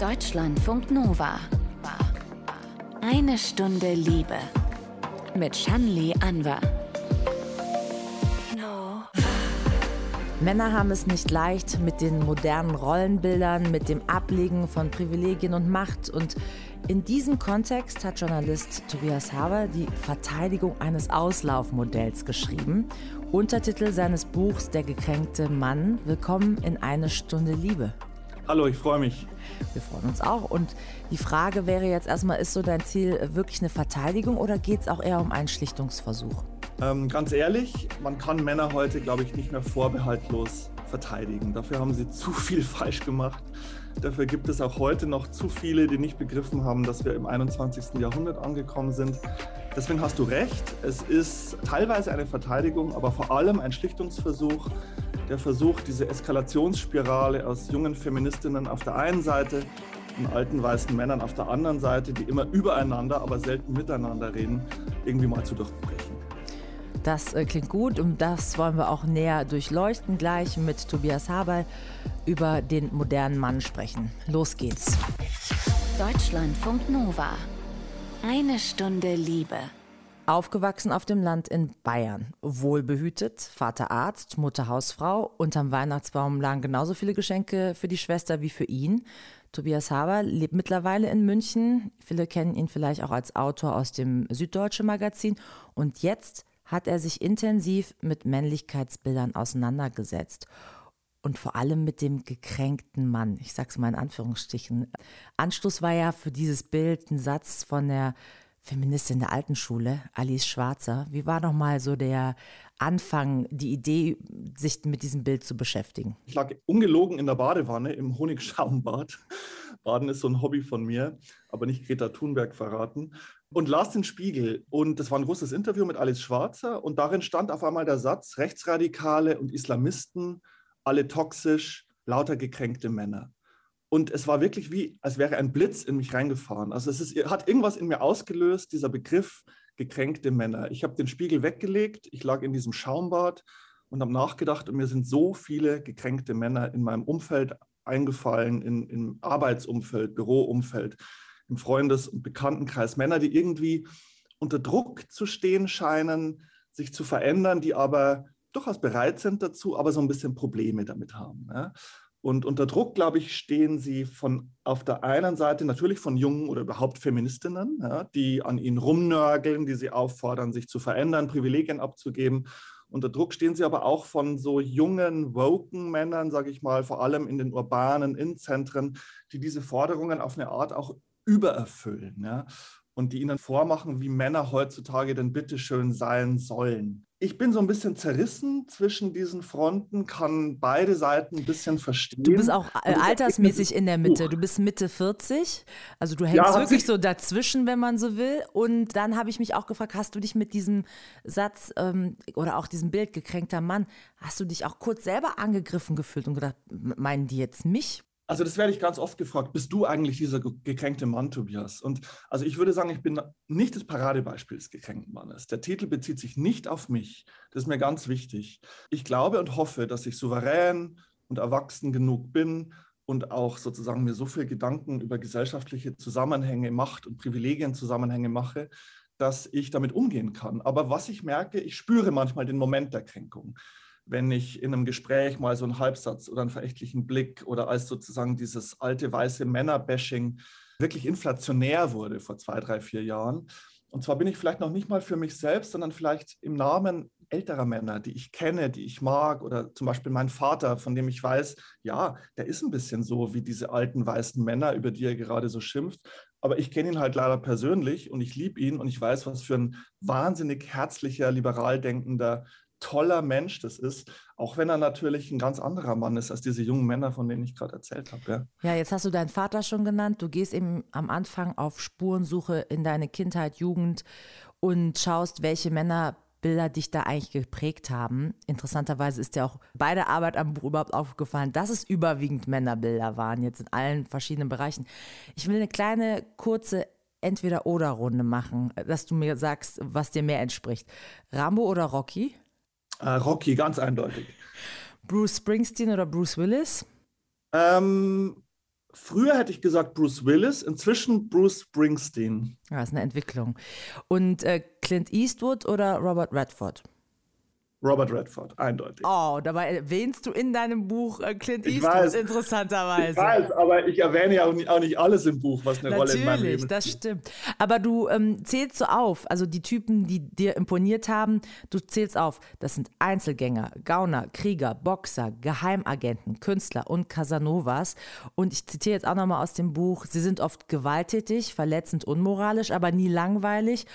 Deutschlandfunk Nova. Eine Stunde Liebe. Mit Shanli Anwar. Männer haben es nicht leicht mit den modernen Rollenbildern, mit dem Ablegen von Privilegien und Macht. Und in diesem Kontext hat Journalist Tobias Haber die Verteidigung eines Auslaufmodells geschrieben. Untertitel seines Buchs Der gekränkte Mann. Willkommen in eine Stunde Liebe. Hallo, ich freue mich. Wir freuen uns auch. Und die Frage wäre jetzt erstmal, ist so dein Ziel wirklich eine Verteidigung oder geht es auch eher um einen Schlichtungsversuch? Ähm, ganz ehrlich, man kann Männer heute, glaube ich, nicht mehr vorbehaltlos verteidigen. Dafür haben sie zu viel falsch gemacht. Dafür gibt es auch heute noch zu viele, die nicht begriffen haben, dass wir im 21. Jahrhundert angekommen sind. Deswegen hast du recht, es ist teilweise eine Verteidigung, aber vor allem ein Schlichtungsversuch. Der Versuch, diese Eskalationsspirale aus jungen Feministinnen auf der einen Seite und alten weißen Männern auf der anderen Seite, die immer übereinander, aber selten miteinander reden, irgendwie mal zu durchbrechen. Das äh, klingt gut und das wollen wir auch näher durchleuchten. Gleich mit Tobias Haberl über den modernen Mann sprechen. Los geht's. Deutschlandfunk Nova. Eine Stunde Liebe. Aufgewachsen auf dem Land in Bayern. Wohlbehütet, Vater Arzt, Mutter Hausfrau. Unterm Weihnachtsbaum lagen genauso viele Geschenke für die Schwester wie für ihn. Tobias Haber lebt mittlerweile in München. Viele kennen ihn vielleicht auch als Autor aus dem Süddeutsche Magazin. Und jetzt hat er sich intensiv mit Männlichkeitsbildern auseinandergesetzt und vor allem mit dem gekränkten Mann. Ich sage es mal in Anführungsstrichen. Anstoß war ja für dieses Bild ein Satz von der Feministin der alten Schule, Alice Schwarzer. Wie war noch mal so der Anfang, die Idee, sich mit diesem Bild zu beschäftigen? Ich lag ungelogen in der Badewanne im Honigschaumbad. Baden ist so ein Hobby von mir, aber nicht Greta Thunberg verraten und las den Spiegel. Und das war ein großes Interview mit Alice Schwarzer. Und darin stand auf einmal der Satz: Rechtsradikale und Islamisten, alle toxisch, lauter gekränkte Männer. Und es war wirklich wie, als wäre ein Blitz in mich reingefahren. Also es ist, hat irgendwas in mir ausgelöst, dieser Begriff gekränkte Männer. Ich habe den Spiegel weggelegt, ich lag in diesem Schaumbad und habe nachgedacht und mir sind so viele gekränkte Männer in meinem Umfeld eingefallen, in, im Arbeitsumfeld, Büroumfeld im Freundes- und Bekanntenkreis Männer, die irgendwie unter Druck zu stehen scheinen, sich zu verändern, die aber durchaus bereit sind dazu, aber so ein bisschen Probleme damit haben. Ja? Und unter Druck, glaube ich, stehen sie von auf der einen Seite natürlich von jungen oder überhaupt Feministinnen, ja, die an ihnen rumnörgeln, die sie auffordern, sich zu verändern, Privilegien abzugeben. Unter Druck stehen sie aber auch von so jungen, woken Männern, sage ich mal, vor allem in den urbanen Innenzentren, die diese Forderungen auf eine Art auch übererfüllen ja? Und die ihnen vormachen, wie Männer heutzutage denn bitteschön sein sollen. Ich bin so ein bisschen zerrissen zwischen diesen Fronten, kann beide Seiten ein bisschen verstehen. Du bist auch äh, altersmäßig in der Mitte. Du bist Mitte 40. Also du hängst ja, wirklich so dazwischen, wenn man so will. Und dann habe ich mich auch gefragt, hast du dich mit diesem Satz ähm, oder auch diesem Bild gekränkter Mann, hast du dich auch kurz selber angegriffen gefühlt und gedacht, meinen die jetzt mich? Also das werde ich ganz oft gefragt. Bist du eigentlich dieser gekränkte Mann, Tobias? Und also ich würde sagen, ich bin nicht das Paradebeispiel des gekränkten Mannes. Der Titel bezieht sich nicht auf mich. Das ist mir ganz wichtig. Ich glaube und hoffe, dass ich souverän und erwachsen genug bin und auch sozusagen mir so viel Gedanken über gesellschaftliche Zusammenhänge, Macht und Privilegienzusammenhänge mache, dass ich damit umgehen kann. Aber was ich merke, ich spüre manchmal den Moment der Kränkung wenn ich in einem Gespräch mal so einen Halbsatz oder einen verächtlichen Blick oder als sozusagen dieses alte weiße Männerbashing wirklich inflationär wurde vor zwei, drei, vier Jahren. Und zwar bin ich vielleicht noch nicht mal für mich selbst, sondern vielleicht im Namen älterer Männer, die ich kenne, die ich mag, oder zum Beispiel mein Vater, von dem ich weiß, ja, der ist ein bisschen so wie diese alten weißen Männer, über die er gerade so schimpft. Aber ich kenne ihn halt leider persönlich und ich liebe ihn und ich weiß, was für ein wahnsinnig herzlicher, liberal denkender, toller Mensch das ist, auch wenn er natürlich ein ganz anderer Mann ist als diese jungen Männer, von denen ich gerade erzählt habe. Ja. ja, jetzt hast du deinen Vater schon genannt. Du gehst eben am Anfang auf Spurensuche in deine Kindheit, Jugend und schaust, welche Männerbilder dich da eigentlich geprägt haben. Interessanterweise ist dir auch bei der Arbeit am Buch überhaupt aufgefallen, dass es überwiegend Männerbilder waren, jetzt in allen verschiedenen Bereichen. Ich will eine kleine, kurze Entweder-Oder-Runde machen, dass du mir sagst, was dir mehr entspricht. Rambo oder Rocky? Äh, Rocky, ganz eindeutig. Bruce Springsteen oder Bruce Willis? Ähm, Früher hätte ich gesagt Bruce Willis, inzwischen Bruce Springsteen. Ja, ist eine Entwicklung. Und äh, Clint Eastwood oder Robert Redford? Robert Redford, eindeutig. Oh, dabei erwähnst du in deinem Buch äh, Clint Eastwood, weiß, interessanterweise. Ich weiß, aber ich erwähne ja auch nicht, alles im Buch, was eine Natürlich, Rolle in meinem Leben spielt. das stimmt. Aber du ähm, zählst so auf, also die Typen, die dir imponiert haben, du zählst auf, das sind Einzelgänger, Gauner, Krieger, Boxer, Geheimagenten, Künstler und Casanovas. Und ich zitiere jetzt auch nochmal aus dem Buch, sie sind oft gewalttätig, verletzend, unmoralisch, aber nie langweilig.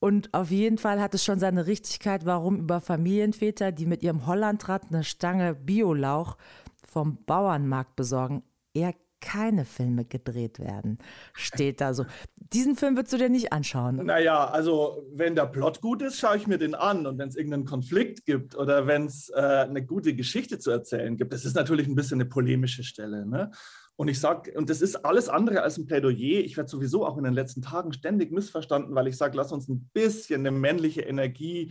Und auf jeden Fall hat es schon seine Richtigkeit, warum über Familienväter, die mit ihrem Hollandrad eine Stange Biolauch vom Bauernmarkt besorgen, eher keine Filme gedreht werden. Steht da so. Diesen Film würdest du dir nicht anschauen. Naja, also wenn der Plot gut ist, schaue ich mir den an. Und wenn es irgendeinen Konflikt gibt oder wenn es äh, eine gute Geschichte zu erzählen gibt, das ist natürlich ein bisschen eine polemische Stelle. Ne? Und ich sage, und das ist alles andere als ein Plädoyer. Ich werde sowieso auch in den letzten Tagen ständig missverstanden, weil ich sage, lass uns ein bisschen eine männliche Energie,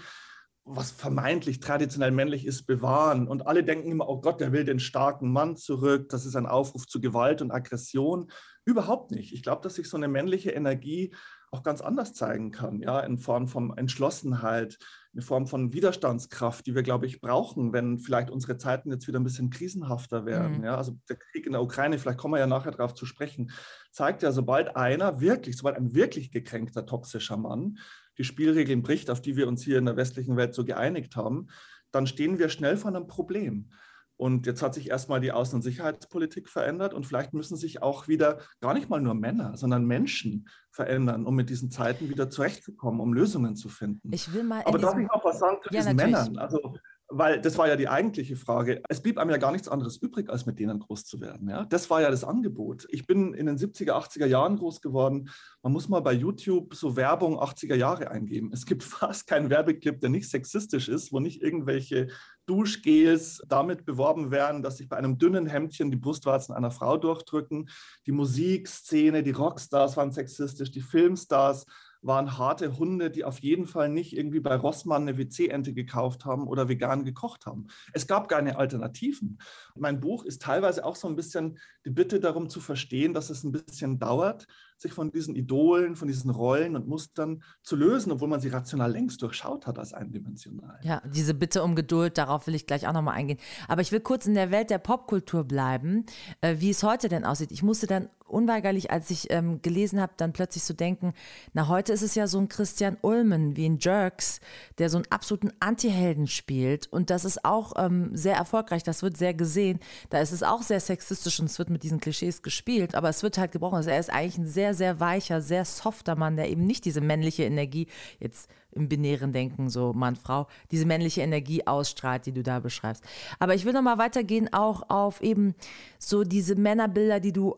was vermeintlich traditionell männlich ist, bewahren. Und alle denken immer, oh Gott, der will den starken Mann zurück. Das ist ein Aufruf zu Gewalt und Aggression. Überhaupt nicht. Ich glaube, dass sich so eine männliche Energie auch ganz anders zeigen kann, ja, in Form von Entschlossenheit, eine Form von Widerstandskraft, die wir, glaube ich, brauchen, wenn vielleicht unsere Zeiten jetzt wieder ein bisschen krisenhafter werden. Mhm. Ja, also der Krieg in der Ukraine, vielleicht kommen wir ja nachher darauf zu sprechen, zeigt ja, sobald einer wirklich, sobald ein wirklich gekränkter, toxischer Mann die Spielregeln bricht, auf die wir uns hier in der westlichen Welt so geeinigt haben, dann stehen wir schnell vor einem Problem. Und jetzt hat sich erstmal die Außen- und Sicherheitspolitik verändert und vielleicht müssen sich auch wieder gar nicht mal nur Männer, sondern Menschen verändern, um mit diesen Zeiten wieder zurechtzukommen, um Lösungen zu finden. Ich will mal Aber darf ich noch was sagen zu ja, diesen natürlich. Männern? Also weil das war ja die eigentliche Frage. Es blieb einem ja gar nichts anderes übrig, als mit denen groß zu werden. Ja? Das war ja das Angebot. Ich bin in den 70er, 80er Jahren groß geworden. Man muss mal bei YouTube so Werbung 80er Jahre eingeben. Es gibt fast keinen Werbeclip, der nicht sexistisch ist, wo nicht irgendwelche Duschgels damit beworben werden, dass sich bei einem dünnen Hemdchen die Brustwarzen einer Frau durchdrücken. Die Musikszene, die Rockstars waren sexistisch, die Filmstars waren harte Hunde, die auf jeden Fall nicht irgendwie bei Rossmann eine WC-Ente gekauft haben oder vegan gekocht haben. Es gab keine Alternativen. Mein Buch ist teilweise auch so ein bisschen die Bitte darum zu verstehen, dass es ein bisschen dauert, sich von diesen Idolen, von diesen Rollen und Mustern zu lösen, obwohl man sie rational längst durchschaut hat als eindimensional. Ja, diese Bitte um Geduld, darauf will ich gleich auch nochmal eingehen. Aber ich will kurz in der Welt der Popkultur bleiben, äh, wie es heute denn aussieht. Ich musste dann unweigerlich, als ich ähm, gelesen habe, dann plötzlich so denken, na heute ist es ja so ein Christian Ulmen wie ein Jerks, der so einen absoluten Anti-Helden spielt und das ist auch ähm, sehr erfolgreich, das wird sehr gesehen. Da ist es auch sehr sexistisch und es wird mit diesen Klischees gespielt, aber es wird halt gebrochen. Also er ist eigentlich ein sehr sehr, sehr weicher, sehr softer Mann, der eben nicht diese männliche Energie, jetzt im binären Denken, so Mann, Frau, diese männliche Energie ausstrahlt, die du da beschreibst. Aber ich will nochmal weitergehen, auch auf eben so diese Männerbilder, die du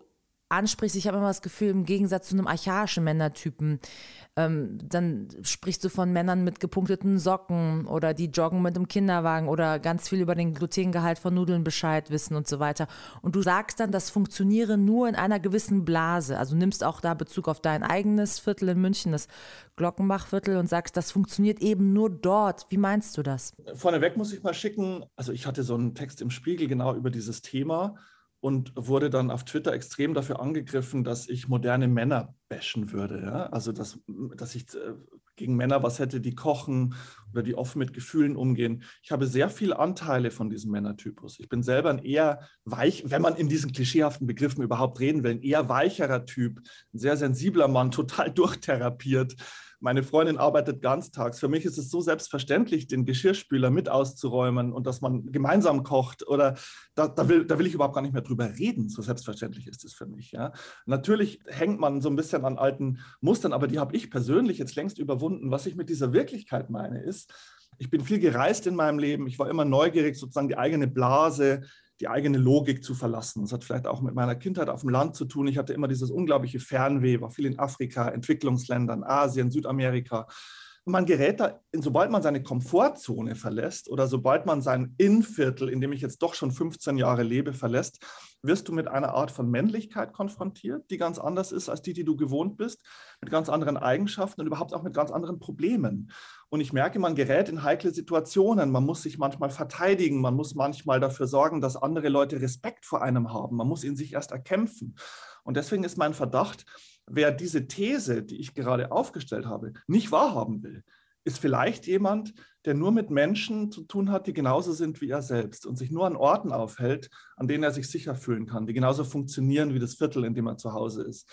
ansprichst. Ich habe immer das Gefühl, im Gegensatz zu einem archaischen Männertypen, ähm, dann sprichst du von Männern mit gepunkteten Socken oder die joggen mit dem Kinderwagen oder ganz viel über den Glutengehalt von Nudeln Bescheid wissen und so weiter. Und du sagst dann, das funktioniere nur in einer gewissen Blase. Also nimmst auch da Bezug auf dein eigenes Viertel in München, das Glockenbachviertel, und sagst, das funktioniert eben nur dort. Wie meinst du das? Vorneweg muss ich mal schicken, also ich hatte so einen Text im Spiegel genau über dieses Thema und wurde dann auf Twitter extrem dafür angegriffen, dass ich moderne Männer bashen würde. Ja? Also, dass, dass ich äh, gegen Männer was hätte, die kochen oder die offen mit Gefühlen umgehen. Ich habe sehr viele Anteile von diesem Männertypus. Ich bin selber ein eher weich, wenn man in diesen klischeehaften Begriffen überhaupt reden will, ein eher weicherer Typ, ein sehr sensibler Mann, total durchtherapiert meine Freundin arbeitet ganztags. Für mich ist es so selbstverständlich, den Geschirrspüler mit auszuräumen und dass man gemeinsam kocht. Oder da, da, will, da will ich überhaupt gar nicht mehr drüber reden. So selbstverständlich ist es für mich. Ja. Natürlich hängt man so ein bisschen an alten Mustern, aber die habe ich persönlich jetzt längst überwunden. Was ich mit dieser Wirklichkeit meine, ist, ich bin viel gereist in meinem Leben. Ich war immer neugierig, sozusagen die eigene Blase die eigene Logik zu verlassen. Das hat vielleicht auch mit meiner Kindheit auf dem Land zu tun. Ich hatte immer dieses unglaubliche Fernweh, war viel in Afrika, Entwicklungsländern, Asien, Südamerika. Und man gerät da, sobald man seine Komfortzone verlässt oder sobald man sein Innviertel, in dem ich jetzt doch schon 15 Jahre lebe, verlässt, wirst du mit einer Art von Männlichkeit konfrontiert, die ganz anders ist als die, die du gewohnt bist, mit ganz anderen Eigenschaften und überhaupt auch mit ganz anderen Problemen. Und ich merke, man gerät in heikle Situationen. Man muss sich manchmal verteidigen. Man muss manchmal dafür sorgen, dass andere Leute Respekt vor einem haben. Man muss ihn sich erst erkämpfen. Und deswegen ist mein Verdacht, wer diese These, die ich gerade aufgestellt habe, nicht wahrhaben will, ist vielleicht jemand, der nur mit Menschen zu tun hat, die genauso sind wie er selbst und sich nur an Orten aufhält, an denen er sich sicher fühlen kann, die genauso funktionieren wie das Viertel, in dem er zu Hause ist.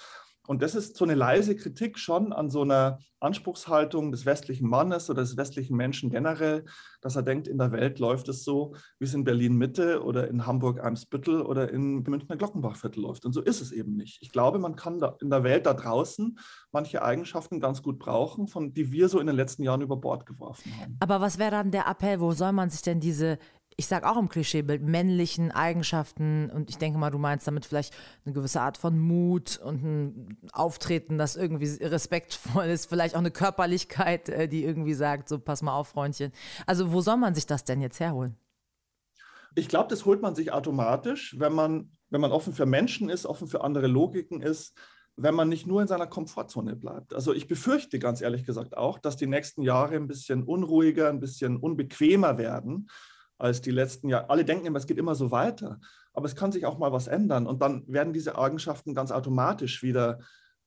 Und das ist so eine leise Kritik schon an so einer Anspruchshaltung des westlichen Mannes oder des westlichen Menschen generell, dass er denkt, in der Welt läuft es so, wie es in Berlin Mitte oder in Hamburg Eimsbüttel oder in Münchner Glockenbachviertel läuft. Und so ist es eben nicht. Ich glaube, man kann in der Welt da draußen manche Eigenschaften ganz gut brauchen, von die wir so in den letzten Jahren über Bord geworfen haben. Aber was wäre dann der Appell? Wo soll man sich denn diese ich sage auch im Klischeebild, männlichen Eigenschaften und ich denke mal, du meinst damit vielleicht eine gewisse Art von Mut und ein Auftreten, das irgendwie respektvoll ist, vielleicht auch eine Körperlichkeit, äh, die irgendwie sagt, so pass mal auf, Freundchen. Also wo soll man sich das denn jetzt herholen? Ich glaube, das holt man sich automatisch, wenn man, wenn man offen für Menschen ist, offen für andere Logiken ist, wenn man nicht nur in seiner Komfortzone bleibt. Also ich befürchte ganz ehrlich gesagt auch, dass die nächsten Jahre ein bisschen unruhiger, ein bisschen unbequemer werden als die letzten Jahre. Alle denken immer, es geht immer so weiter, aber es kann sich auch mal was ändern und dann werden diese Eigenschaften ganz automatisch wieder,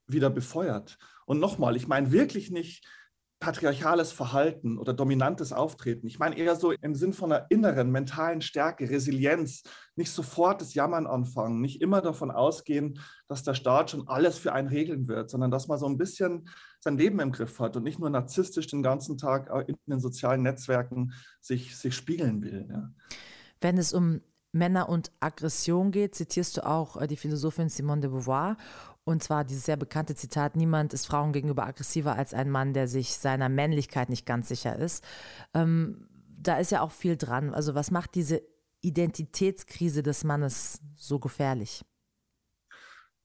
wieder befeuert. Und nochmal, ich meine wirklich nicht patriarchales Verhalten oder dominantes Auftreten. Ich meine eher so im Sinn von einer inneren mentalen Stärke, Resilienz, nicht sofort das Jammern anfangen, nicht immer davon ausgehen, dass der Staat schon alles für einen regeln wird, sondern dass man so ein bisschen sein Leben im Griff hat und nicht nur narzisstisch den ganzen Tag in den sozialen Netzwerken sich, sich spiegeln will. Ja. Wenn es um Männer und Aggression geht, zitierst du auch äh, die Philosophin Simone de Beauvoir. Und zwar dieses sehr bekannte Zitat, niemand ist Frauen gegenüber aggressiver als ein Mann, der sich seiner Männlichkeit nicht ganz sicher ist. Ähm, da ist ja auch viel dran. Also was macht diese Identitätskrise des Mannes so gefährlich?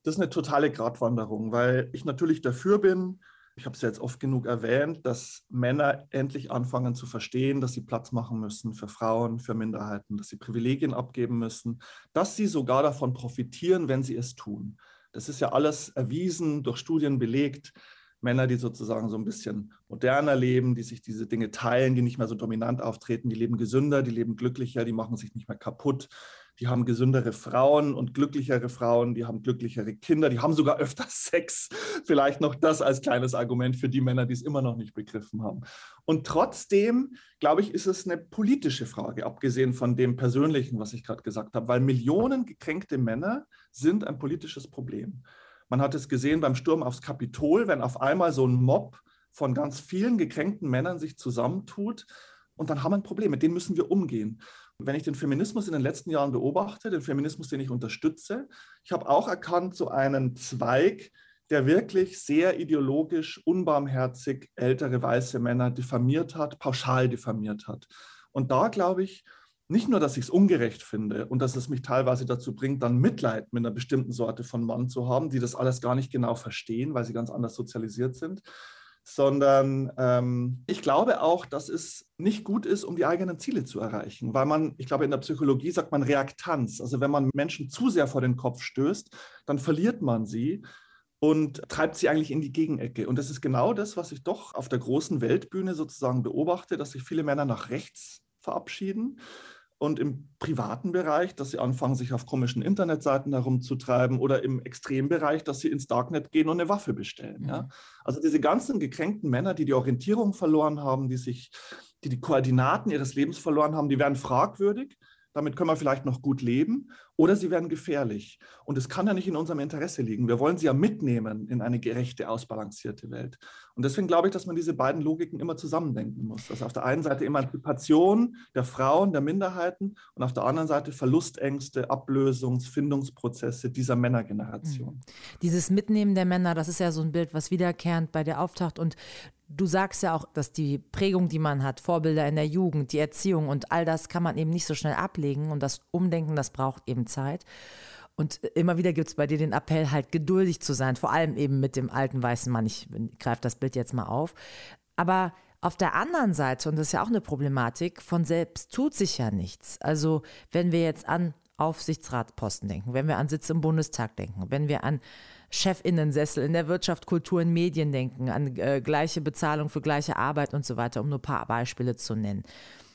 Das ist eine totale Gratwanderung, weil ich natürlich dafür bin, ich habe es jetzt oft genug erwähnt, dass Männer endlich anfangen zu verstehen, dass sie Platz machen müssen für Frauen, für Minderheiten, dass sie Privilegien abgeben müssen, dass sie sogar davon profitieren, wenn sie es tun. Das ist ja alles erwiesen, durch Studien belegt. Männer, die sozusagen so ein bisschen moderner leben, die sich diese Dinge teilen, die nicht mehr so dominant auftreten, die leben gesünder, die leben glücklicher, die machen sich nicht mehr kaputt, die haben gesündere Frauen und glücklichere Frauen, die haben glücklichere Kinder, die haben sogar öfter Sex. Vielleicht noch das als kleines Argument für die Männer, die es immer noch nicht begriffen haben. Und trotzdem, glaube ich, ist es eine politische Frage, abgesehen von dem persönlichen, was ich gerade gesagt habe, weil Millionen gekränkte Männer sind ein politisches Problem. Man hat es gesehen beim Sturm aufs Kapitol, wenn auf einmal so ein Mob von ganz vielen gekränkten Männern sich zusammentut und dann haben wir ein Problem, mit dem müssen wir umgehen. Wenn ich den Feminismus in den letzten Jahren beobachte, den Feminismus, den ich unterstütze, ich habe auch erkannt, so einen Zweig, der wirklich sehr ideologisch, unbarmherzig ältere weiße Männer diffamiert hat, pauschal diffamiert hat. Und da glaube ich, nicht nur, dass ich es ungerecht finde und dass es mich teilweise dazu bringt, dann Mitleid mit einer bestimmten Sorte von Mann zu haben, die das alles gar nicht genau verstehen, weil sie ganz anders sozialisiert sind, sondern ähm, ich glaube auch, dass es nicht gut ist, um die eigenen Ziele zu erreichen, weil man, ich glaube, in der Psychologie sagt man Reaktanz. Also wenn man Menschen zu sehr vor den Kopf stößt, dann verliert man sie und treibt sie eigentlich in die Gegenecke. Und das ist genau das, was ich doch auf der großen Weltbühne sozusagen beobachte, dass sich viele Männer nach rechts verabschieden und im privaten Bereich, dass sie anfangen, sich auf komischen Internetseiten herumzutreiben oder im Extrembereich, dass sie ins Darknet gehen und eine Waffe bestellen. Mhm. Ja? Also diese ganzen gekränkten Männer, die die Orientierung verloren haben, die sich, die die Koordinaten ihres Lebens verloren haben, die werden fragwürdig damit können wir vielleicht noch gut leben, oder sie werden gefährlich. Und es kann ja nicht in unserem Interesse liegen. Wir wollen sie ja mitnehmen in eine gerechte, ausbalancierte Welt. Und deswegen glaube ich, dass man diese beiden Logiken immer zusammendenken muss. Also auf der einen Seite Emanzipation der Frauen, der Minderheiten und auf der anderen Seite Verlustängste, Ablösungs-, Findungsprozesse dieser Männergeneration. Mhm. Dieses Mitnehmen der Männer, das ist ja so ein Bild, was wiederkehrend bei dir auftaucht. Und Du sagst ja auch, dass die Prägung, die man hat, Vorbilder in der Jugend, die Erziehung und all das kann man eben nicht so schnell ablegen und das Umdenken, das braucht eben Zeit. Und immer wieder gibt es bei dir den Appell, halt geduldig zu sein, vor allem eben mit dem alten weißen Mann. Ich greife das Bild jetzt mal auf. Aber auf der anderen Seite, und das ist ja auch eine Problematik, von selbst tut sich ja nichts. Also wenn wir jetzt an Aufsichtsratposten denken, wenn wir an Sitze im Bundestag denken, wenn wir an Chefinnensessel in der Wirtschaft, Kultur und Medien denken, an äh, gleiche Bezahlung für gleiche Arbeit und so weiter, um nur ein paar Beispiele zu nennen.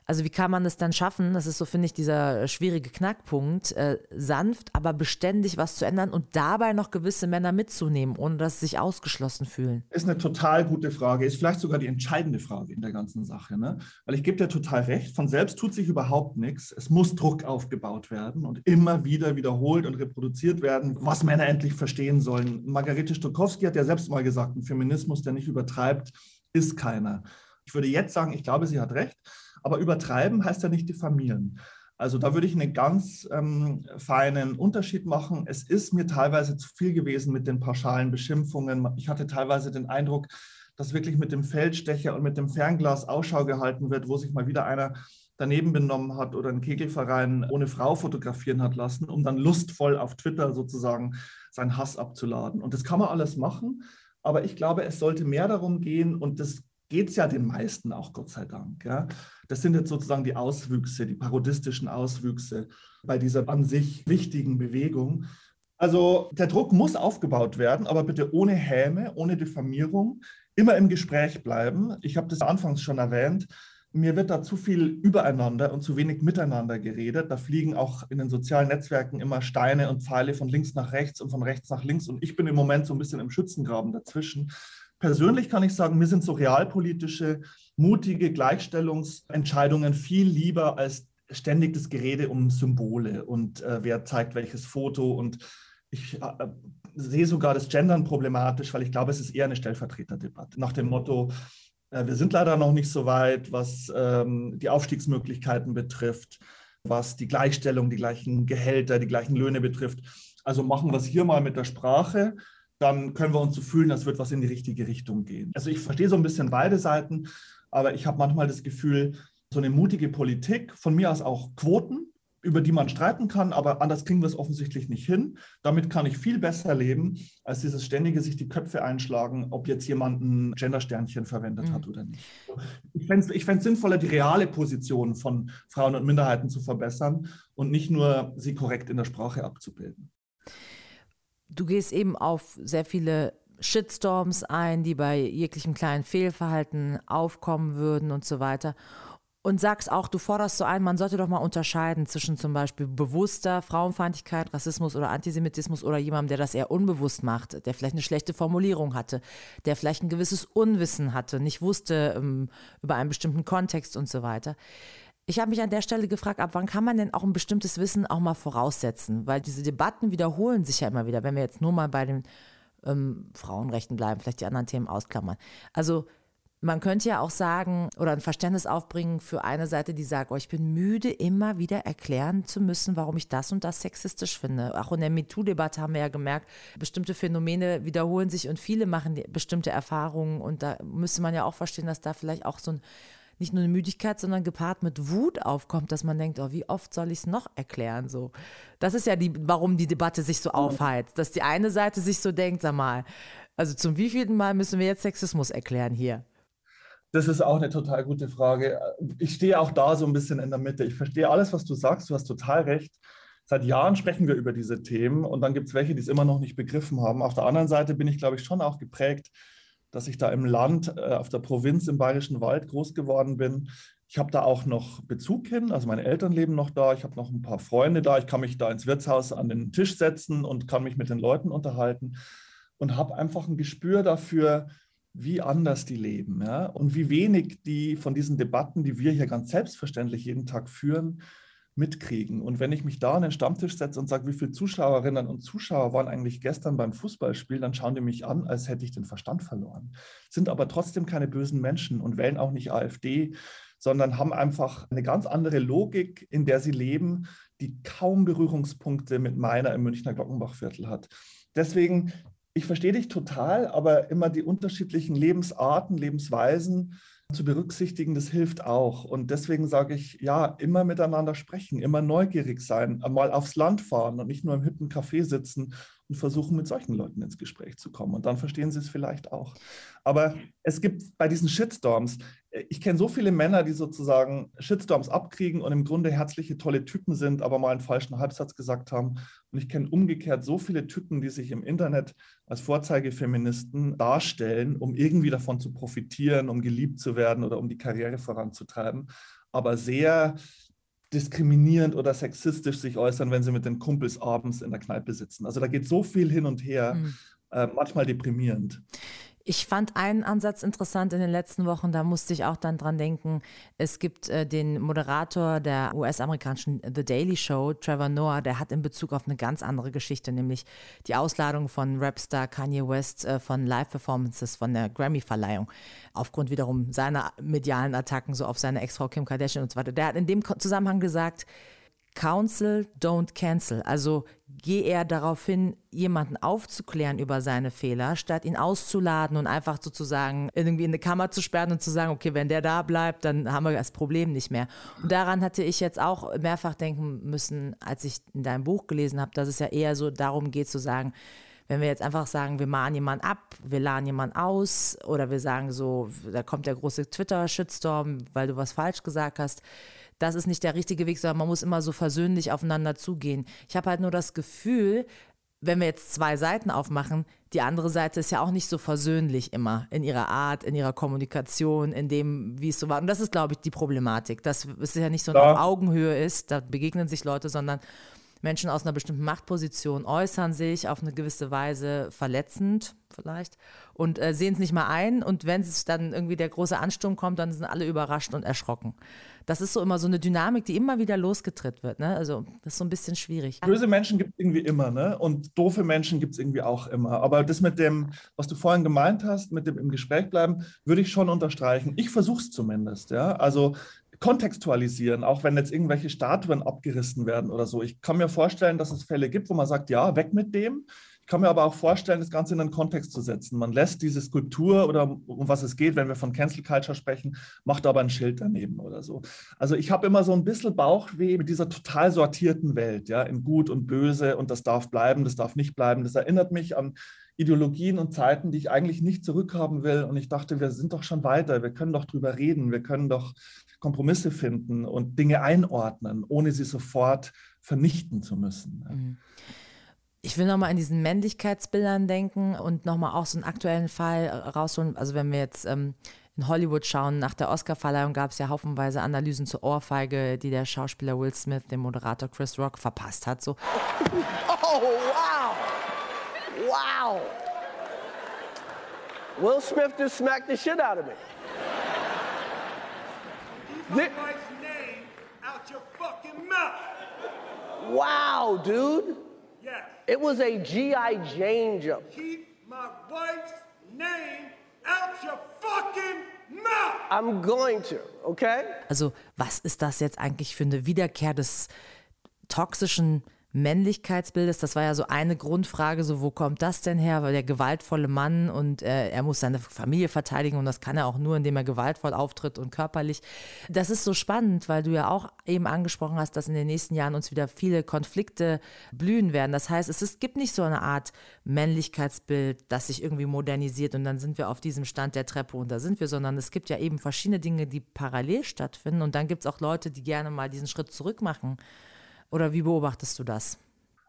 Also wie kann man es dann schaffen, das ist so, finde ich, dieser schwierige Knackpunkt, äh, sanft, aber beständig was zu ändern und dabei noch gewisse Männer mitzunehmen, ohne dass sie sich ausgeschlossen fühlen? Ist eine total gute Frage, ist vielleicht sogar die entscheidende Frage in der ganzen Sache. Ne? Weil ich gebe dir total recht, von selbst tut sich überhaupt nichts. Es muss Druck aufgebaut werden und immer wieder wiederholt und reproduziert werden, was Männer endlich verstehen sollen. Margarete Stokowski hat ja selbst mal gesagt, ein Feminismus, der nicht übertreibt, ist keiner. Ich würde jetzt sagen, ich glaube, sie hat recht. Aber übertreiben heißt ja nicht diffamieren. Also da würde ich einen ganz ähm, feinen Unterschied machen. Es ist mir teilweise zu viel gewesen mit den pauschalen Beschimpfungen. Ich hatte teilweise den Eindruck, dass wirklich mit dem Feldstecher und mit dem Fernglas Ausschau gehalten wird, wo sich mal wieder einer daneben benommen hat oder einen Kegelverein ohne Frau fotografieren hat lassen, um dann lustvoll auf Twitter sozusagen seinen Hass abzuladen. Und das kann man alles machen, aber ich glaube, es sollte mehr darum gehen, und das geht es ja den meisten auch, Gott sei Dank. Ja. Das sind jetzt sozusagen die Auswüchse, die parodistischen Auswüchse bei dieser an sich wichtigen Bewegung. Also der Druck muss aufgebaut werden, aber bitte ohne Häme, ohne Diffamierung, immer im Gespräch bleiben. Ich habe das anfangs schon erwähnt. Mir wird da zu viel übereinander und zu wenig miteinander geredet. Da fliegen auch in den sozialen Netzwerken immer Steine und Pfeile von links nach rechts und von rechts nach links. Und ich bin im Moment so ein bisschen im Schützengraben dazwischen persönlich kann ich sagen, mir sind so realpolitische, mutige Gleichstellungsentscheidungen viel lieber als ständig das Gerede um Symbole und äh, wer zeigt welches Foto. Und ich äh, sehe sogar das Gendern problematisch, weil ich glaube, es ist eher eine Stellvertreterdebatte. Nach dem Motto, äh, wir sind leider noch nicht so weit, was ähm, die Aufstiegsmöglichkeiten betrifft, was die Gleichstellung, die gleichen Gehälter, die gleichen Löhne betrifft. Also machen wir es hier mal mit der Sprache dann können wir uns so fühlen, als würde was in die richtige Richtung gehen. Also ich verstehe so ein bisschen beide Seiten, aber ich habe manchmal das Gefühl, so eine mutige Politik, von mir aus auch Quoten, über die man streiten kann, aber anders kriegen wir es offensichtlich nicht hin. Damit kann ich viel besser leben, als dieses ständige sich die Köpfe einschlagen, ob jetzt jemand ein Gendersternchen verwendet mhm. hat oder nicht. Ich fände es sinnvoller, die reale Position von Frauen und Minderheiten zu verbessern und nicht nur sie korrekt in der Sprache abzubilden du gehst eben auf sehr viele Shitstorms ein, die bei jeglichem kleinen Fehlverhalten aufkommen würden und so weiter. Und sagst auch, du forderst so ein, man sollte doch mal unterscheiden zwischen zum Beispiel bewusster Frauenfeindlichkeit, Rassismus oder Antisemitismus oder jemandem, der das eher unbewusst macht, der vielleicht eine schlechte Formulierung hatte, der vielleicht ein gewisses Unwissen hatte, nicht wusste ähm, über einen bestimmten Kontext und so weiter. Ich habe mich an der Stelle gefragt, ab wann kann man denn auch ein bestimmtes Wissen auch mal voraussetzen? Weil diese Debatten wiederholen sich ja immer wieder, wenn wir jetzt nur mal bei den ähm, Frauenrechten bleiben, vielleicht die anderen Themen ausklammern. Also man könnte ja auch sagen oder ein Verständnis aufbringen für eine Seite, die sagt, oh, ich bin müde, immer wieder erklären zu müssen, warum ich das und das sexistisch finde. Auch in der MeToo-Debatte haben wir ja gemerkt, bestimmte Phänomene wiederholen sich und viele machen bestimmte Erfahrungen und da müsste man ja auch verstehen, dass da vielleicht auch so ein nicht nur eine Müdigkeit, sondern gepaart mit Wut aufkommt, dass man denkt, oh, wie oft soll ich es noch erklären? So, das ist ja die, warum die Debatte sich so aufheizt, dass die eine Seite sich so denkt, sag mal, also zum wievielten Mal müssen wir jetzt Sexismus erklären hier? Das ist auch eine total gute Frage. Ich stehe auch da so ein bisschen in der Mitte. Ich verstehe alles, was du sagst. Du hast total recht. Seit Jahren sprechen wir über diese Themen und dann gibt es welche, die es immer noch nicht begriffen haben. Auf der anderen Seite bin ich, glaube ich, schon auch geprägt dass ich da im Land, äh, auf der Provinz im Bayerischen Wald groß geworden bin. Ich habe da auch noch Bezug hin, also meine Eltern leben noch da, ich habe noch ein paar Freunde da, ich kann mich da ins Wirtshaus an den Tisch setzen und kann mich mit den Leuten unterhalten und habe einfach ein Gespür dafür, wie anders die leben ja? und wie wenig die von diesen Debatten, die wir hier ganz selbstverständlich jeden Tag führen, mitkriegen. Und wenn ich mich da an den Stammtisch setze und sage, wie viele Zuschauerinnen und Zuschauer waren eigentlich gestern beim Fußballspiel, dann schauen die mich an, als hätte ich den Verstand verloren. Sind aber trotzdem keine bösen Menschen und wählen auch nicht AfD, sondern haben einfach eine ganz andere Logik, in der sie leben, die kaum Berührungspunkte mit meiner im Münchner Glockenbachviertel hat. Deswegen, ich verstehe dich total, aber immer die unterschiedlichen Lebensarten, Lebensweisen zu berücksichtigen, das hilft auch. Und deswegen sage ich, ja, immer miteinander sprechen, immer neugierig sein, mal aufs Land fahren und nicht nur im hippen Café sitzen und versuchen, mit solchen Leuten ins Gespräch zu kommen. Und dann verstehen sie es vielleicht auch. Aber es gibt bei diesen Shitstorms, ich kenne so viele Männer, die sozusagen Shitstorms abkriegen und im Grunde herzliche, tolle Typen sind, aber mal einen falschen Halbsatz gesagt haben. Und ich kenne umgekehrt so viele Typen, die sich im Internet als Vorzeigefeministen darstellen, um irgendwie davon zu profitieren, um geliebt zu werden oder um die Karriere voranzutreiben, aber sehr diskriminierend oder sexistisch sich äußern, wenn sie mit den Kumpels abends in der Kneipe sitzen. Also da geht so viel hin und her, mhm. äh, manchmal deprimierend. Ich fand einen Ansatz interessant in den letzten Wochen, da musste ich auch dann dran denken. Es gibt äh, den Moderator der US-amerikanischen The Daily Show, Trevor Noah, der hat in Bezug auf eine ganz andere Geschichte, nämlich die Ausladung von Rapstar Kanye West äh, von Live-Performances von der Grammy-Verleihung, aufgrund wiederum seiner medialen Attacken so auf seine Ex-Frau Kim Kardashian und so weiter. Der hat in dem Zusammenhang gesagt, Counsel, don't cancel. Also geh eher darauf hin, jemanden aufzuklären über seine Fehler, statt ihn auszuladen und einfach sozusagen irgendwie in eine Kammer zu sperren und zu sagen, okay, wenn der da bleibt, dann haben wir das Problem nicht mehr. Und daran hatte ich jetzt auch mehrfach denken müssen, als ich in deinem Buch gelesen habe, dass es ja eher so darum geht zu sagen, wenn wir jetzt einfach sagen, wir mahnen jemanden ab, wir laden jemanden aus oder wir sagen so, da kommt der große Twitter-Shitstorm, weil du was falsch gesagt hast, das ist nicht der richtige Weg, sondern man muss immer so versöhnlich aufeinander zugehen. Ich habe halt nur das Gefühl, wenn wir jetzt zwei Seiten aufmachen, die andere Seite ist ja auch nicht so versöhnlich immer in ihrer Art, in ihrer Kommunikation, in dem, wie es so war. Und das ist, glaube ich, die Problematik, dass es ja nicht so ja. auf Augenhöhe ist, da begegnen sich Leute, sondern Menschen aus einer bestimmten Machtposition äußern sich auf eine gewisse Weise verletzend vielleicht und äh, sehen es nicht mal ein. Und wenn es dann irgendwie der große Ansturm kommt, dann sind alle überrascht und erschrocken. Das ist so immer so eine Dynamik, die immer wieder losgetritt wird. Ne? Also das ist so ein bisschen schwierig. Böse Menschen gibt es irgendwie immer, ne? Und doofe Menschen gibt es irgendwie auch immer. Aber das mit dem, was du vorhin gemeint hast, mit dem im Gespräch bleiben, würde ich schon unterstreichen. Ich versuche es zumindest, ja. Also kontextualisieren, auch wenn jetzt irgendwelche Statuen abgerissen werden oder so. Ich kann mir vorstellen, dass es Fälle gibt, wo man sagt, ja, weg mit dem. Kann mir aber auch vorstellen, das Ganze in einen Kontext zu setzen. Man lässt diese Skulptur oder um was es geht, wenn wir von Cancel Culture sprechen, macht aber ein Schild daneben oder so. Also ich habe immer so ein bisschen Bauchweh mit dieser total sortierten Welt, ja, in Gut und Böse und das darf bleiben, das darf nicht bleiben. Das erinnert mich an Ideologien und Zeiten, die ich eigentlich nicht zurückhaben will. Und ich dachte, wir sind doch schon weiter, wir können doch drüber reden, wir können doch Kompromisse finden und Dinge einordnen, ohne sie sofort vernichten zu müssen. Mhm. Ich will nochmal an diesen Männlichkeitsbildern denken und nochmal auch so einen aktuellen Fall rausholen. Also wenn wir jetzt ähm, in Hollywood schauen, nach der Oscarverleihung gab es ja haufenweise Analysen zur Ohrfeige, die der Schauspieler Will Smith dem Moderator Chris Rock verpasst hat. So. Oh, wow! Wow! Will Smith just smacked the shit out of me. Keep my wife's name out your fucking mouth. Wow, dude. Yes. It was a G.I. Jane jump. Keep my wife's name out your fucking mouth. I'm going to, okay? Also, was ist das jetzt eigentlich für eine Wiederkehr des toxischen Männlichkeitsbildes. Das war ja so eine Grundfrage, so wo kommt das denn her? Weil der gewaltvolle Mann und äh, er muss seine Familie verteidigen und das kann er auch nur, indem er gewaltvoll auftritt und körperlich. Das ist so spannend, weil du ja auch eben angesprochen hast, dass in den nächsten Jahren uns wieder viele Konflikte blühen werden. Das heißt, es ist, gibt nicht so eine Art Männlichkeitsbild, das sich irgendwie modernisiert und dann sind wir auf diesem Stand der Treppe und da sind wir, sondern es gibt ja eben verschiedene Dinge, die parallel stattfinden und dann gibt es auch Leute, die gerne mal diesen Schritt zurück machen oder wie beobachtest du das?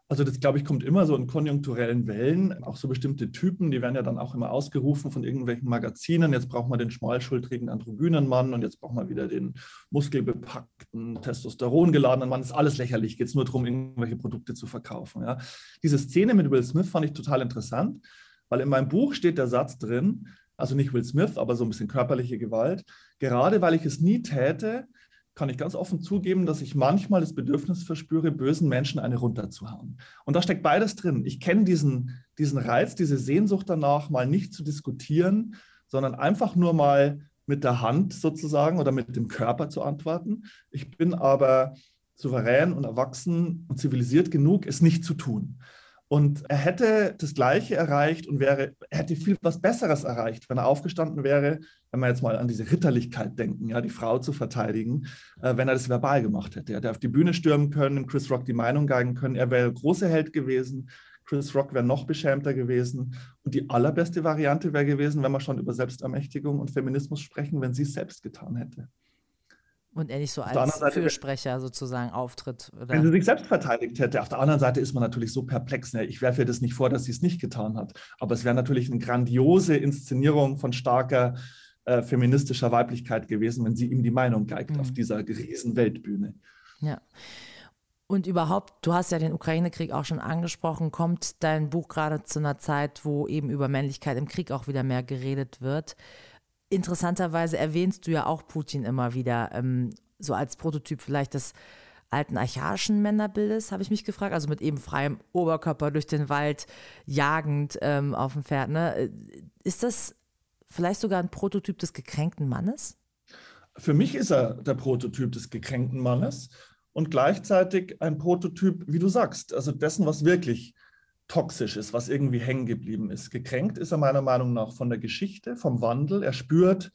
Also das, glaube ich, kommt immer so in konjunkturellen Wellen. Auch so bestimmte Typen, die werden ja dann auch immer ausgerufen von irgendwelchen Magazinen. Jetzt braucht man den schmalschultrigen Androgynenmann und jetzt braucht man wieder den muskelbepackten, testosterongeladenen Mann. Das ist alles lächerlich. Geht es nur darum, irgendwelche Produkte zu verkaufen. Ja. Diese Szene mit Will Smith fand ich total interessant, weil in meinem Buch steht der Satz drin, also nicht Will Smith, aber so ein bisschen körperliche Gewalt. Gerade weil ich es nie täte, kann ich ganz offen zugeben, dass ich manchmal das Bedürfnis verspüre, bösen Menschen eine runterzuhauen. Und da steckt beides drin. Ich kenne diesen, diesen Reiz, diese Sehnsucht danach, mal nicht zu diskutieren, sondern einfach nur mal mit der Hand sozusagen oder mit dem Körper zu antworten. Ich bin aber souverän und erwachsen und zivilisiert genug, es nicht zu tun. Und er hätte das Gleiche erreicht und wäre, er hätte viel was Besseres erreicht, wenn er aufgestanden wäre, wenn wir jetzt mal an diese Ritterlichkeit denken, ja, die Frau zu verteidigen, äh, wenn er das verbal gemacht hätte. Er hätte auf die Bühne stürmen können, Chris Rock die Meinung geigen können, er wäre großer Held gewesen, Chris Rock wäre noch beschämter gewesen. Und die allerbeste Variante wäre gewesen, wenn wir schon über Selbstermächtigung und Feminismus sprechen, wenn sie es selbst getan hätte. Und er nicht so als Seite, Fürsprecher sozusagen auftritt. Oder? Wenn sie sich selbst verteidigt hätte. Auf der anderen Seite ist man natürlich so perplex. Ne? Ich werfe ihr das nicht vor, dass sie es nicht getan hat. Aber es wäre natürlich eine grandiose Inszenierung von starker äh, feministischer Weiblichkeit gewesen, wenn sie ihm die Meinung geigt mhm. auf dieser riesen Weltbühne. Ja. Und überhaupt, du hast ja den Ukraine-Krieg auch schon angesprochen, kommt dein Buch gerade zu einer Zeit, wo eben über Männlichkeit im Krieg auch wieder mehr geredet wird. Interessanterweise erwähnst du ja auch Putin immer wieder, ähm, so als Prototyp vielleicht des alten archaischen Männerbildes, habe ich mich gefragt. Also mit eben freiem Oberkörper durch den Wald jagend ähm, auf dem Pferd. Ne? Äh, ist das vielleicht sogar ein Prototyp des gekränkten Mannes? Für mich ist er der Prototyp des gekränkten Mannes und gleichzeitig ein Prototyp, wie du sagst, also dessen, was wirklich toxisch ist, was irgendwie hängen geblieben ist. Gekränkt ist er meiner Meinung nach von der Geschichte, vom Wandel. Er spürt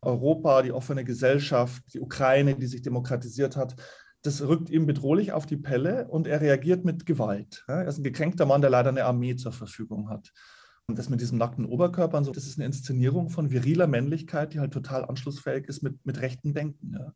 Europa, die offene Gesellschaft, die Ukraine, die sich demokratisiert hat. Das rückt ihm bedrohlich auf die Pelle und er reagiert mit Gewalt. Er ist ein gekränkter Mann, der leider eine Armee zur Verfügung hat. Und das mit diesem nackten Oberkörper und so, das ist eine Inszenierung von viriler Männlichkeit, die halt total anschlussfähig ist mit, mit rechten Denken. Ja.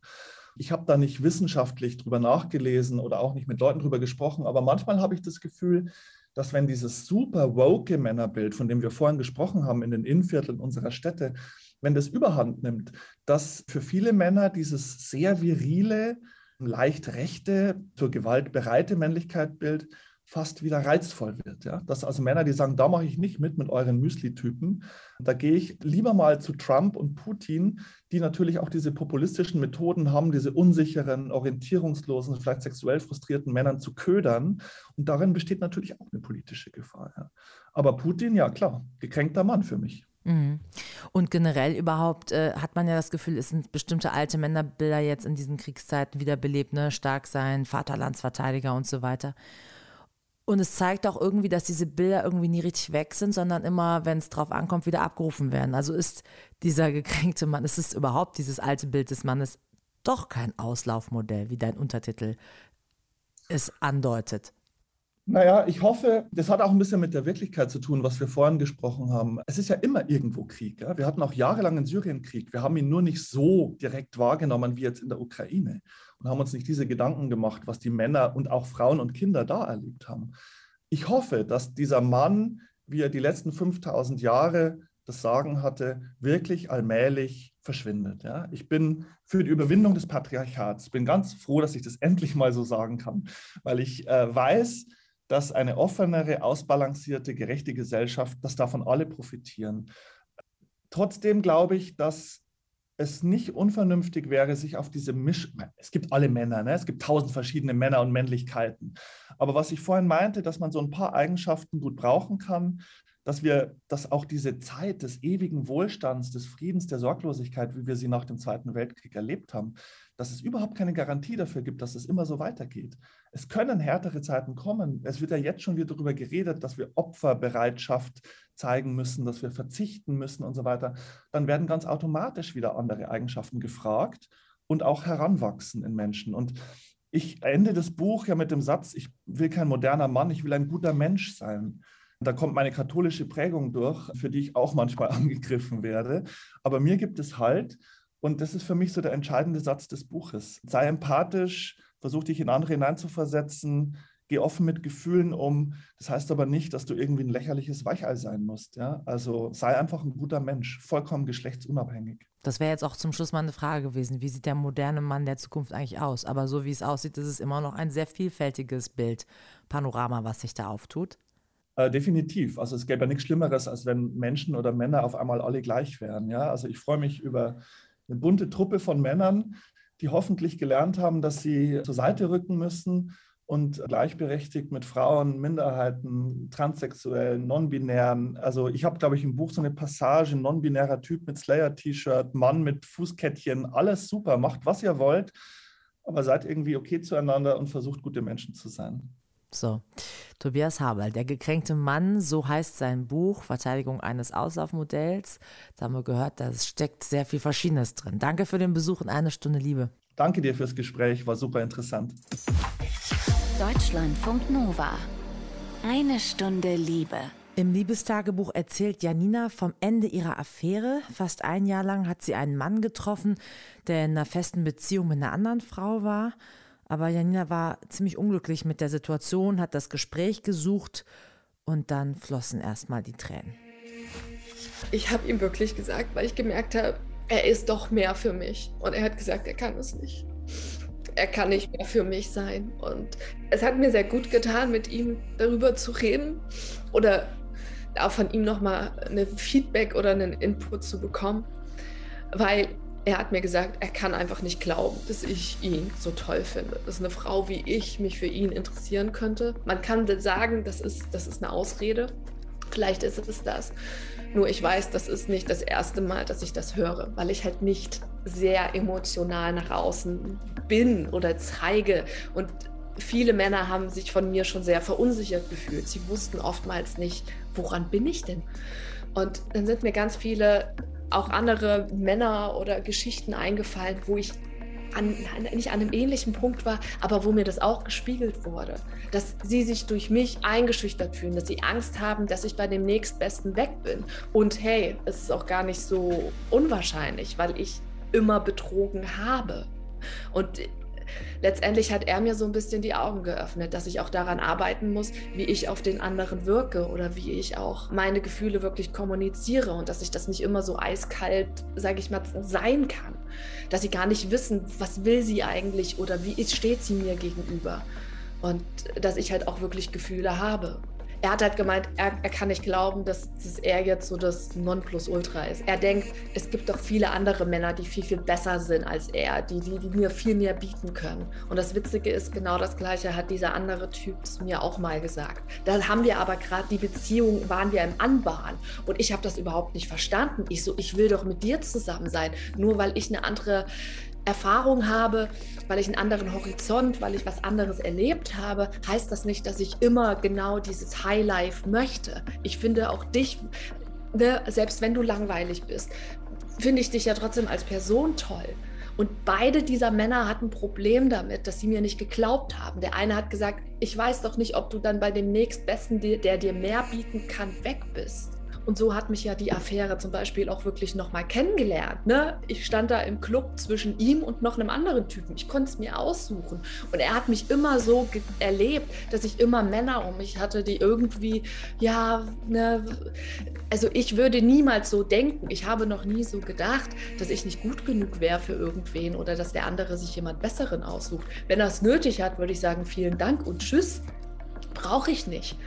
Ich habe da nicht wissenschaftlich drüber nachgelesen oder auch nicht mit Leuten drüber gesprochen, aber manchmal habe ich das Gefühl, dass wenn dieses super woke Männerbild, von dem wir vorhin gesprochen haben, in den Innenvierteln unserer Städte, wenn das überhand nimmt, dass für viele Männer dieses sehr virile, leicht rechte, zur Gewalt bereite Männlichkeitsbild fast wieder reizvoll wird. Ja? Dass also Männer, die sagen, da mache ich nicht mit mit euren Müsli-Typen, da gehe ich lieber mal zu Trump und Putin, die natürlich auch diese populistischen Methoden haben, diese unsicheren, orientierungslosen, vielleicht sexuell frustrierten Männern zu ködern. Und darin besteht natürlich auch eine politische Gefahr. Ja? Aber Putin, ja klar, gekränkter Mann für mich. Mhm. Und generell überhaupt äh, hat man ja das Gefühl, es sind bestimmte alte Männerbilder jetzt in diesen Kriegszeiten wiederbelebt, ne? stark sein, Vaterlandsverteidiger und so weiter. Und es zeigt auch irgendwie, dass diese Bilder irgendwie nie richtig weg sind, sondern immer, wenn es drauf ankommt, wieder abgerufen werden. Also ist dieser gekränkte Mann, ist es überhaupt dieses alte Bild des Mannes doch kein Auslaufmodell, wie dein Untertitel es andeutet. Naja, ich hoffe, das hat auch ein bisschen mit der Wirklichkeit zu tun, was wir vorhin gesprochen haben. Es ist ja immer irgendwo Krieg. Ja? Wir hatten auch jahrelang einen Syrienkrieg. Wir haben ihn nur nicht so direkt wahrgenommen wie jetzt in der Ukraine und haben uns nicht diese Gedanken gemacht, was die Männer und auch Frauen und Kinder da erlebt haben. Ich hoffe, dass dieser Mann, wie er die letzten 5000 Jahre das Sagen hatte, wirklich allmählich verschwindet. Ja? Ich bin für die Überwindung des Patriarchats. Ich bin ganz froh, dass ich das endlich mal so sagen kann, weil ich äh, weiß, dass eine offenere, ausbalancierte, gerechte Gesellschaft, dass davon alle profitieren. Trotzdem glaube ich, dass es nicht unvernünftig wäre, sich auf diese Misch... Es gibt alle Männer, ne? es gibt tausend verschiedene Männer und Männlichkeiten. Aber was ich vorhin meinte, dass man so ein paar Eigenschaften gut brauchen kann, dass wir, dass auch diese Zeit des ewigen Wohlstands, des Friedens, der Sorglosigkeit, wie wir sie nach dem Zweiten Weltkrieg erlebt haben, dass es überhaupt keine Garantie dafür gibt, dass es immer so weitergeht. Es können härtere Zeiten kommen. Es wird ja jetzt schon wieder darüber geredet, dass wir Opferbereitschaft zeigen müssen, dass wir verzichten müssen und so weiter. Dann werden ganz automatisch wieder andere Eigenschaften gefragt und auch heranwachsen in Menschen. Und ich ende das Buch ja mit dem Satz, ich will kein moderner Mann, ich will ein guter Mensch sein. Da kommt meine katholische Prägung durch, für die ich auch manchmal angegriffen werde. Aber mir gibt es halt, und das ist für mich so der entscheidende Satz des Buches. Sei empathisch, versuch dich in andere hineinzuversetzen, geh offen mit Gefühlen um. Das heißt aber nicht, dass du irgendwie ein lächerliches Weichei sein musst. Ja? Also sei einfach ein guter Mensch, vollkommen geschlechtsunabhängig. Das wäre jetzt auch zum Schluss mal eine Frage gewesen. Wie sieht der moderne Mann der Zukunft eigentlich aus? Aber so wie es aussieht, ist es immer noch ein sehr vielfältiges Bild, Panorama, was sich da auftut. Äh, definitiv. Also es gäbe ja nichts Schlimmeres, als wenn Menschen oder Männer auf einmal alle gleich wären. Ja? Also ich freue mich über eine bunte Truppe von Männern, die hoffentlich gelernt haben, dass sie zur Seite rücken müssen und gleichberechtigt mit Frauen, Minderheiten, Transsexuellen, Non-Binären. Also ich habe, glaube ich, im Buch so eine Passage, non-binärer Typ mit Slayer-T-Shirt, Mann mit Fußkettchen, alles super, macht was ihr wollt, aber seid irgendwie okay zueinander und versucht gute Menschen zu sein. So, Tobias Haberl, der gekränkte Mann, so heißt sein Buch, Verteidigung eines Auslaufmodells. Da haben wir gehört, da steckt sehr viel Verschiedenes drin. Danke für den Besuch in eine Stunde Liebe. Danke dir fürs Gespräch, war super interessant. Deutschlandfunk Nova. Eine Stunde Liebe. Im Liebestagebuch erzählt Janina vom Ende ihrer Affäre. Fast ein Jahr lang hat sie einen Mann getroffen, der in einer festen Beziehung mit einer anderen Frau war. Aber Janina war ziemlich unglücklich mit der Situation, hat das Gespräch gesucht und dann flossen erstmal die Tränen. Ich habe ihm wirklich gesagt, weil ich gemerkt habe, er ist doch mehr für mich. Und er hat gesagt, er kann es nicht er kann nicht mehr für mich sein. Und es hat mir sehr gut getan, mit ihm darüber zu reden oder auch von ihm nochmal ein Feedback oder einen Input zu bekommen, weil er hat mir gesagt, er kann einfach nicht glauben, dass ich ihn so toll finde, dass eine Frau wie ich mich für ihn interessieren könnte. Man kann sagen, das ist, das ist eine Ausrede. Vielleicht ist es das. Nur ich weiß, das ist nicht das erste Mal, dass ich das höre, weil ich halt nicht sehr emotional nach außen bin oder zeige. Und viele Männer haben sich von mir schon sehr verunsichert gefühlt. Sie wussten oftmals nicht, woran bin ich denn? Und dann sind mir ganz viele auch andere Männer oder Geschichten eingefallen, wo ich an, nicht an einem ähnlichen Punkt war, aber wo mir das auch gespiegelt wurde. Dass sie sich durch mich eingeschüchtert fühlen, dass sie Angst haben, dass ich bei dem nächstbesten weg bin. Und hey, es ist auch gar nicht so unwahrscheinlich, weil ich immer betrogen habe. Und letztendlich hat er mir so ein bisschen die Augen geöffnet, dass ich auch daran arbeiten muss, wie ich auf den anderen wirke oder wie ich auch meine Gefühle wirklich kommuniziere und dass ich das nicht immer so eiskalt, sage ich mal, sein kann. Dass sie gar nicht wissen, was will sie eigentlich oder wie steht sie mir gegenüber. Und dass ich halt auch wirklich Gefühle habe er hat halt gemeint, er, er kann nicht glauben, dass, dass er jetzt so das Nonplusultra ist. Er denkt, es gibt doch viele andere Männer, die viel, viel besser sind als er, die, die, die mir viel mehr bieten können. Und das Witzige ist, genau das Gleiche hat dieser andere Typ mir auch mal gesagt. Da haben wir aber gerade die Beziehung, waren wir im Anbahn. Und ich habe das überhaupt nicht verstanden. Ich so, ich will doch mit dir zusammen sein. Nur weil ich eine andere Erfahrung habe, weil ich einen anderen Horizont, weil ich was anderes erlebt habe, heißt das nicht, dass ich immer genau dieses Highlife möchte. Ich finde auch dich, ne, selbst wenn du langweilig bist, finde ich dich ja trotzdem als Person toll. Und beide dieser Männer hatten ein Problem damit, dass sie mir nicht geglaubt haben. Der eine hat gesagt, ich weiß doch nicht, ob du dann bei dem nächstbesten, der dir mehr bieten kann, weg bist. Und so hat mich ja die Affäre zum Beispiel auch wirklich nochmal kennengelernt. Ne? Ich stand da im Club zwischen ihm und noch einem anderen Typen. Ich konnte es mir aussuchen. Und er hat mich immer so erlebt, dass ich immer Männer um mich hatte, die irgendwie, ja, ne, also ich würde niemals so denken. Ich habe noch nie so gedacht, dass ich nicht gut genug wäre für irgendwen oder dass der andere sich jemand Besseren aussucht. Wenn er es nötig hat, würde ich sagen, vielen Dank und tschüss. Brauche ich nicht.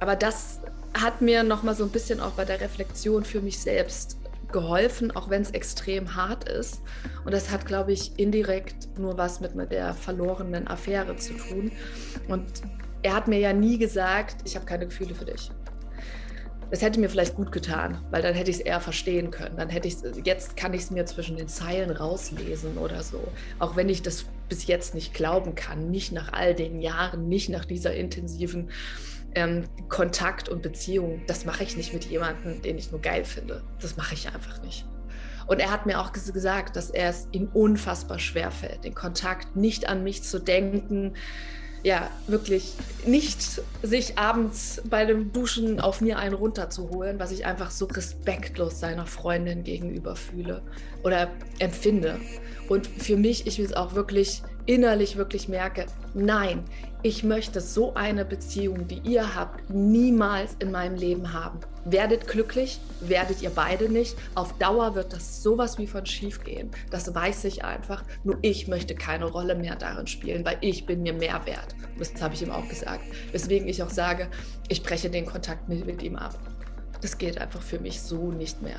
Aber das hat mir nochmal so ein bisschen auch bei der Reflexion für mich selbst geholfen, auch wenn es extrem hart ist. Und das hat, glaube ich, indirekt nur was mit, der verlorenen Affäre zu tun. Und er hat mir ja nie gesagt, ich habe keine Gefühle für dich. Das hätte mir vielleicht gut getan, weil dann hätte ich es eher verstehen können. Dann hätte ich jetzt kann ich es mir zwischen den Zeilen rauslesen oder so. Auch wenn ich das bis jetzt nicht glauben kann, nicht nach all den Jahren, nicht nach dieser intensiven ähm, Kontakt und Beziehung, das mache ich nicht mit jemandem, den ich nur geil finde. Das mache ich einfach nicht. Und er hat mir auch gesagt, dass er es ihm unfassbar schwer fällt, den Kontakt nicht an mich zu denken, ja, wirklich nicht sich abends bei dem Duschen auf mir einen runterzuholen, was ich einfach so respektlos seiner Freundin gegenüber fühle oder empfinde. Und für mich, ich will es auch wirklich innerlich wirklich merke, nein, ich möchte so eine Beziehung, wie ihr habt, niemals in meinem Leben haben. Werdet glücklich, werdet ihr beide nicht. Auf Dauer wird das sowas wie von schief gehen. Das weiß ich einfach. Nur ich möchte keine Rolle mehr darin spielen, weil ich bin mir mehr wert. Das habe ich ihm auch gesagt. Weswegen ich auch sage, ich breche den Kontakt mit, mit ihm ab. Das geht einfach für mich so nicht mehr.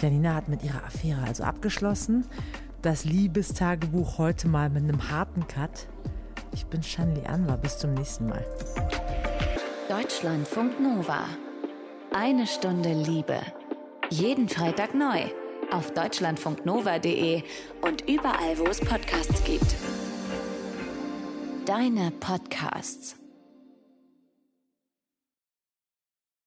Janina hat mit ihrer Affäre also abgeschlossen. Das Liebestagebuch heute mal mit einem harten Cut. Ich bin Shanli Anwar. Bis zum nächsten Mal. Deutschlandfunk Nova. Eine Stunde Liebe. Jeden Freitag neu. Auf deutschlandfunknova.de und überall, wo es Podcasts gibt. Deine Podcasts.